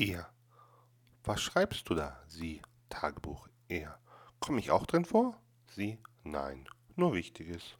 Er. Was schreibst du da? Sie. Tagebuch. Er. Komme ich auch drin vor? Sie. Nein, nur Wichtiges.